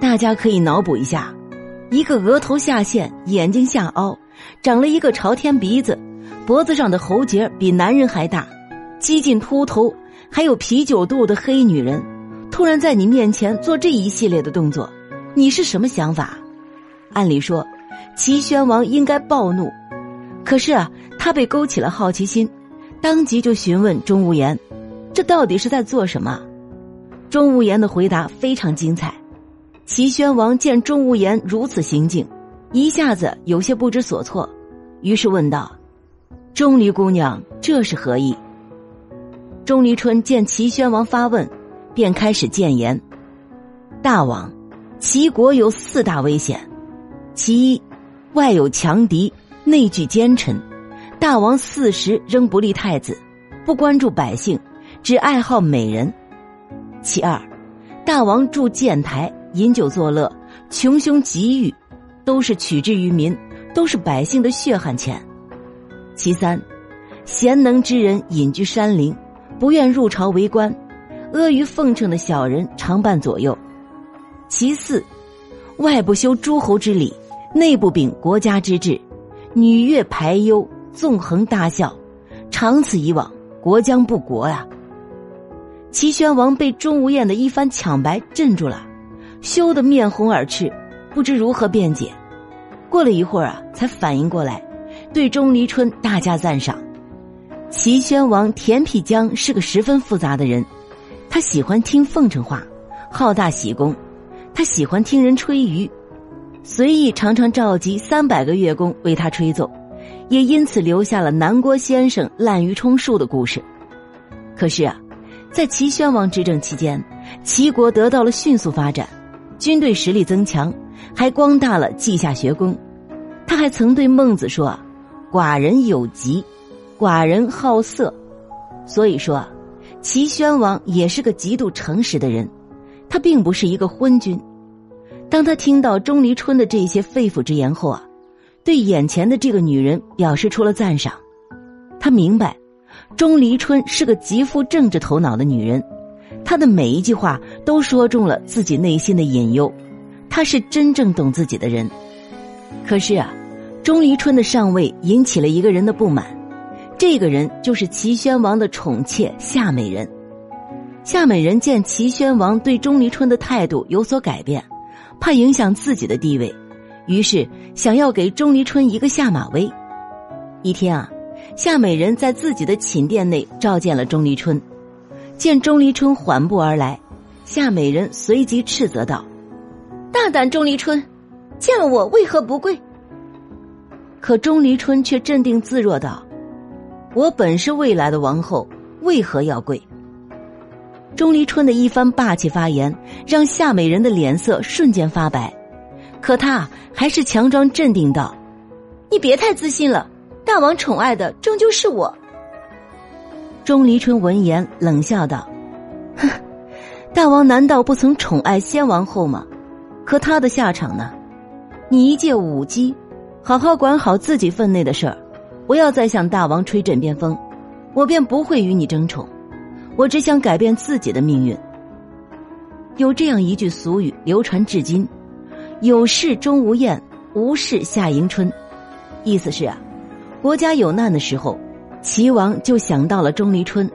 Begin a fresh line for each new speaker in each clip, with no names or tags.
大家可以脑补一下，一个额头下陷、眼睛下凹、长了一个朝天鼻子、脖子上的喉结比男人还大、几近秃头，还有啤酒肚的黑女人，突然在你面前做这一系列的动作，你是什么想法？按理说，齐宣王应该暴怒，可是啊，他被勾起了好奇心，当即就询问钟无艳：“这到底是在做什么？”钟无艳的回答非常精彩。齐宣王见钟无艳如此行径，一下子有些不知所措，于是问道：“钟离姑娘，这是何意？”钟离春见齐宣王发问，便开始谏言：“大王，齐国有四大危险。”其一，外有强敌，内聚奸臣，大王四十仍不立太子，不关注百姓，只爱好美人。其二，大王住建台，饮酒作乐，穷凶极欲，都是取之于民，都是百姓的血汗钱。其三，贤能之人隐居山林，不愿入朝为官，阿谀奉承的小人常伴左右。其四，外不修诸侯之礼。内部秉国家之治，女乐排忧，纵横大笑，长此以往，国将不国呀！齐宣王被钟无艳的一番抢白镇住了，羞得面红耳赤，不知如何辩解。过了一会儿啊，才反应过来，对钟离春大加赞赏。齐宣王田辟疆是个十分复杂的人，他喜欢听奉承话，好大喜功，他喜欢听人吹竽。随意常常召集三百个乐工为他吹奏，也因此留下了南郭先生滥竽充数的故事。可是啊，在齐宣王执政期间，齐国得到了迅速发展，军队实力增强，还光大了稷下学宫。他还曾对孟子说：“寡人有疾，寡人好色。”所以说，齐宣王也是个极度诚实的人，他并不是一个昏君。当他听到钟离春的这些肺腑之言后啊，对眼前的这个女人表示出了赞赏。他明白，钟离春是个极富政治头脑的女人，她的每一句话都说中了自己内心的隐忧。她是真正懂自己的人。可是啊，钟离春的上位引起了一个人的不满，这个人就是齐宣王的宠妾夏美人。夏美人见齐宣王对钟离春的态度有所改变。怕影响自己的地位，于是想要给钟离春一个下马威。一天啊，夏美人在自己的寝殿内召见了钟离春，见钟离春缓步而来，夏美人随即斥责道：“大胆钟离春，见了我为何不跪？”可钟离春却镇定自若道：“我本是未来的王后，为何要跪？”钟离春的一番霸气发言，让夏美人的脸色瞬间发白，可她还是强装镇定道：“你别太自信了，大王宠爱的终究是我。”钟离春闻言冷笑道：“哼，大王难道不曾宠爱先王后吗？可他的下场呢？你一介舞姬，好好管好自己分内的事儿，不要再向大王吹枕边风，我便不会与你争宠。”我只想改变自己的命运。有这样一句俗语流传至今：“有事钟无艳，无事夏迎春。”意思是啊，国家有难的时候，齐王就想到了钟离春；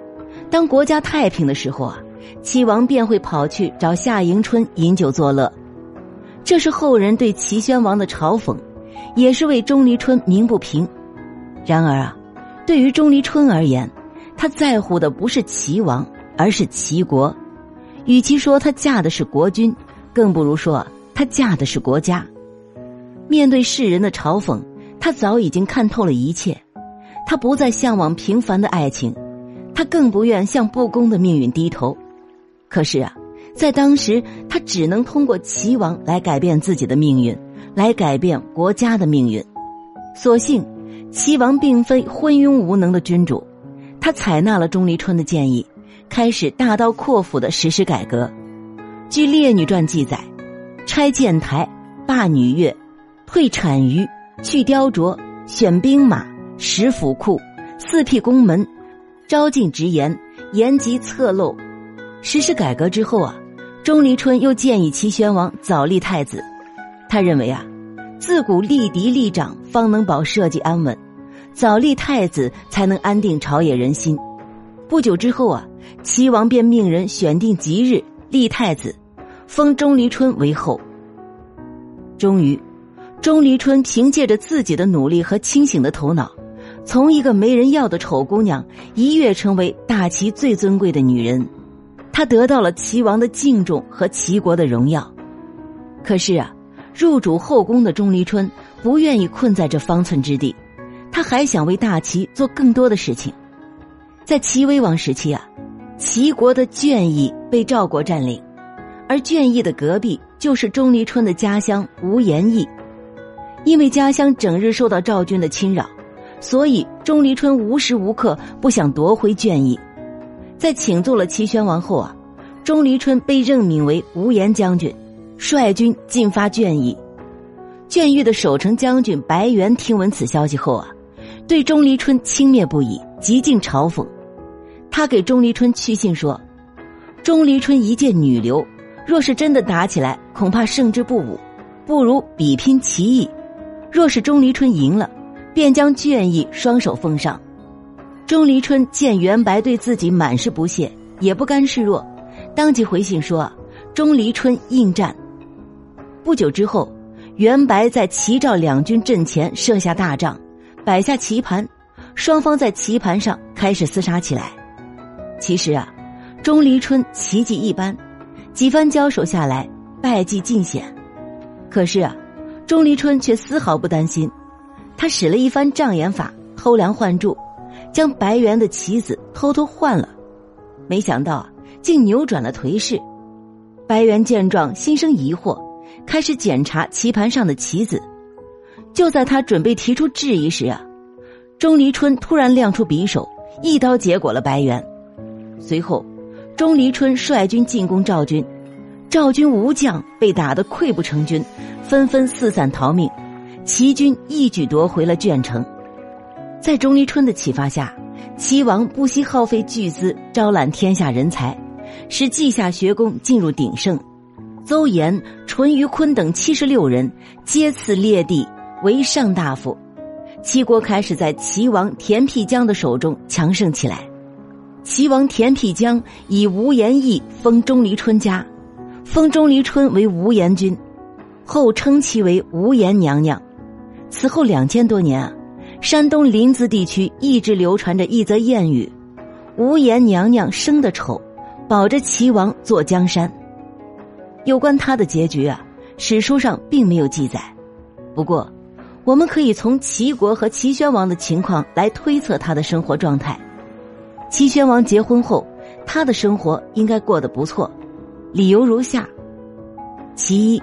当国家太平的时候啊，齐王便会跑去找夏迎春饮酒作乐。这是后人对齐宣王的嘲讽，也是为钟离春鸣不平。然而啊，对于钟离春而言，他在乎的不是齐王，而是齐国。与其说她嫁的是国君，更不如说她嫁的是国家。面对世人的嘲讽，他早已经看透了一切。他不再向往平凡的爱情，他更不愿向不公的命运低头。可是啊，在当时，他只能通过齐王来改变自己的命运，来改变国家的命运。所幸，齐王并非昏庸无能的君主。他采纳了钟离春的建议，开始大刀阔斧的实施改革。据《列女传》记载，拆建台、罢女乐、退产于、去雕琢、选兵马、实府库、四辟宫门、招进直言、严及侧漏。实施改革之后啊，钟离春又建议齐宣王早立太子，他认为啊，自古立嫡立长方能保社稷安稳，早立太子才能安定朝野人心。不久之后啊，齐王便命人选定吉日立太子，封钟离春为后。终于，钟离春凭借着自己的努力和清醒的头脑，从一个没人要的丑姑娘一跃成为大齐最尊贵的女人。她得到了齐王的敬重和齐国的荣耀。可是啊，入主后宫的钟离春不愿意困在这方寸之地，他还想为大齐做更多的事情。在齐威王时期啊，齐国的隽邑被赵国占领，而隽邑的隔壁。就是钟离春的家乡无盐邑，因为家乡整日受到赵军的侵扰，所以钟离春无时无刻不想夺回卷邑。在请奏了齐宣王后啊，钟离春被任命为无言将军，率军进发卷邑。卷邑的守城将军白猿听闻此消息后啊，对钟离春轻蔑不已，极尽嘲讽。他给钟离春去信说：“钟离春一介女流。”若是真的打起来，恐怕胜之不武，不如比拼棋艺。若是钟离春赢了，便将隽邑双手奉上。钟离春见袁白对自己满是不屑，也不甘示弱，当即回信说：“钟离春应战。”不久之后，袁白在齐赵两军阵前设下大帐，摆下棋盘，双方在棋盘上开始厮杀起来。其实啊，钟离春棋技一般。几番交手下来，败绩尽显。可是啊，钟离春却丝毫不担心。他使了一番障眼法，偷梁换柱，将白猿的棋子偷偷换了。没想到啊，竟扭转了颓势。白猿见状，心生疑惑，开始检查棋盘上的棋子。就在他准备提出质疑时啊，钟离春突然亮出匕首，一刀结果了白猿。随后。钟离春率军进攻赵军，赵军无将，被打得溃不成军，纷纷四散逃命。齐军一举夺回了鄄城。在钟离春的启发下，齐王不惜耗费巨资招揽天下人才，使稷下学宫进入鼎盛。邹衍、淳于髡等七十六人皆赐列地为上大夫。齐国开始在齐王田辟疆的手中强盛起来。齐王田辟疆以无言义封钟离春家，封钟离春为无延君，后称其为无延娘娘。此后两千多年啊，山东临淄地区一直流传着一则谚语：“无延娘娘生得丑，保着齐王坐江山。”有关他的结局啊，史书上并没有记载。不过，我们可以从齐国和齐宣王的情况来推测他的生活状态。齐宣王结婚后，他的生活应该过得不错，理由如下：其一，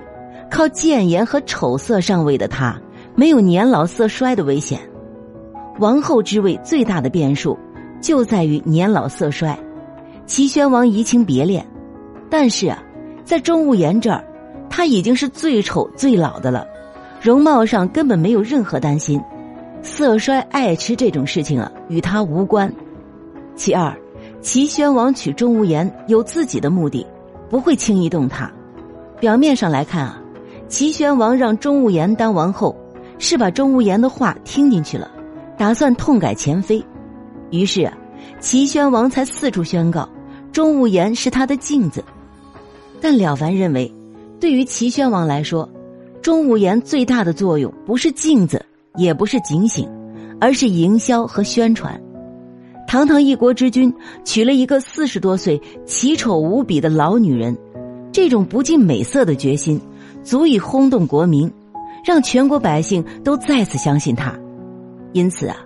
靠谏言和丑色上位的他，没有年老色衰的危险。王后之位最大的变数，就在于年老色衰。齐宣王移情别恋，但是啊，在钟无艳这儿，他已经是最丑最老的了，容貌上根本没有任何担心，色衰爱吃这种事情啊，与他无关。其二，齐宣王娶钟无艳有自己的目的，不会轻易动他。表面上来看啊，齐宣王让钟无艳当王后，是把钟无艳的话听进去了，打算痛改前非。于是啊，齐宣王才四处宣告钟无艳是他的镜子。但了凡认为，对于齐宣王来说，钟无艳最大的作用不是镜子，也不是警醒，而是营销和宣传。堂堂一国之君娶了一个四十多岁、奇丑无比的老女人，这种不近美色的决心，足以轰动国民，让全国百姓都再次相信他。因此啊，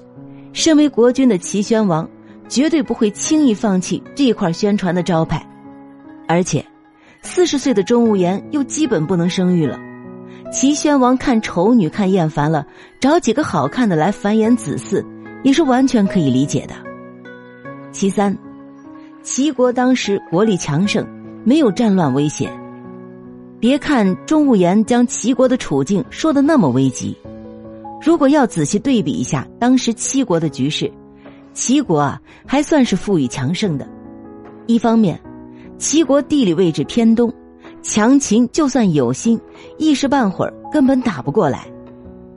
身为国君的齐宣王绝对不会轻易放弃这块宣传的招牌。而且，四十岁的钟无艳又基本不能生育了，齐宣王看丑女看厌烦了，找几个好看的来繁衍子嗣，也是完全可以理解的。其三，齐国当时国力强盛，没有战乱威胁。别看钟无艳将齐国的处境说的那么危急，如果要仔细对比一下当时齐国的局势，齐国啊还算是富裕强盛的。一方面，齐国地理位置偏东，强秦就算有心，一时半会儿根本打不过来。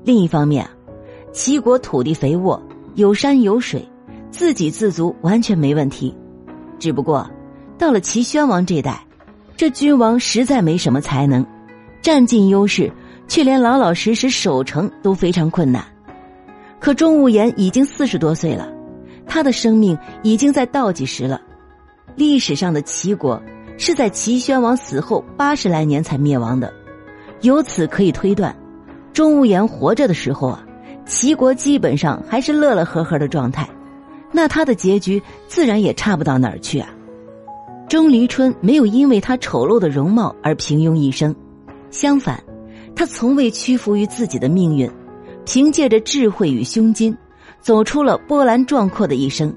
另一方面，齐国土地肥沃，有山有水，自给自足完全没问题。只不过，到了齐宣王这代，这君王实在没什么才能，占尽优势，却连老老实实守城都非常困难。可钟无艳已经四十多岁了，他的生命已经在倒计时了。历史上的齐国。是在齐宣王死后八十来年才灭亡的，由此可以推断，钟无艳活着的时候啊，齐国基本上还是乐乐呵呵的状态，那他的结局自然也差不到哪儿去啊。钟离春没有因为他丑陋的容貌而平庸一生，相反，他从未屈服于自己的命运，凭借着智慧与胸襟，走出了波澜壮阔的一生。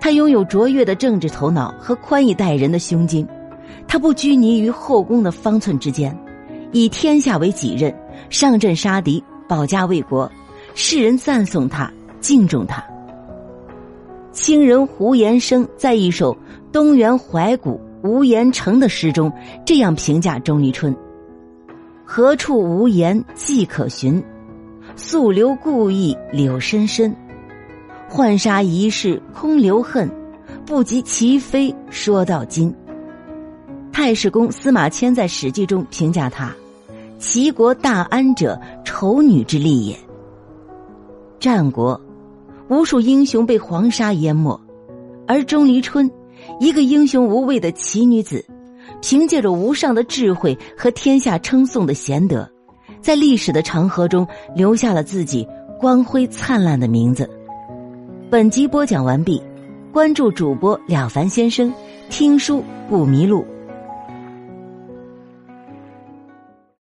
他拥有卓越的政治头脑和宽以待人的胸襟，他不拘泥于后宫的方寸之间，以天下为己任，上阵杀敌，保家卫国，世人赞颂他，敬重他。清人胡延生在一首《东园怀古无言城》的诗中这样评价钟离春：“何处无言迹可寻，素留故意柳深深。”浣纱一世空留恨，不及齐妃说到今。太史公司马迁在《史记》中评价他：“齐国大安者，丑女之利也。”战国，无数英雄被黄沙淹没，而钟离春，一个英雄无畏的奇女子，凭借着无上的智慧和天下称颂的贤德，在历史的长河中留下了自己光辉灿烂的名字。本集播讲完毕，关注主播了凡先生，听书不迷路。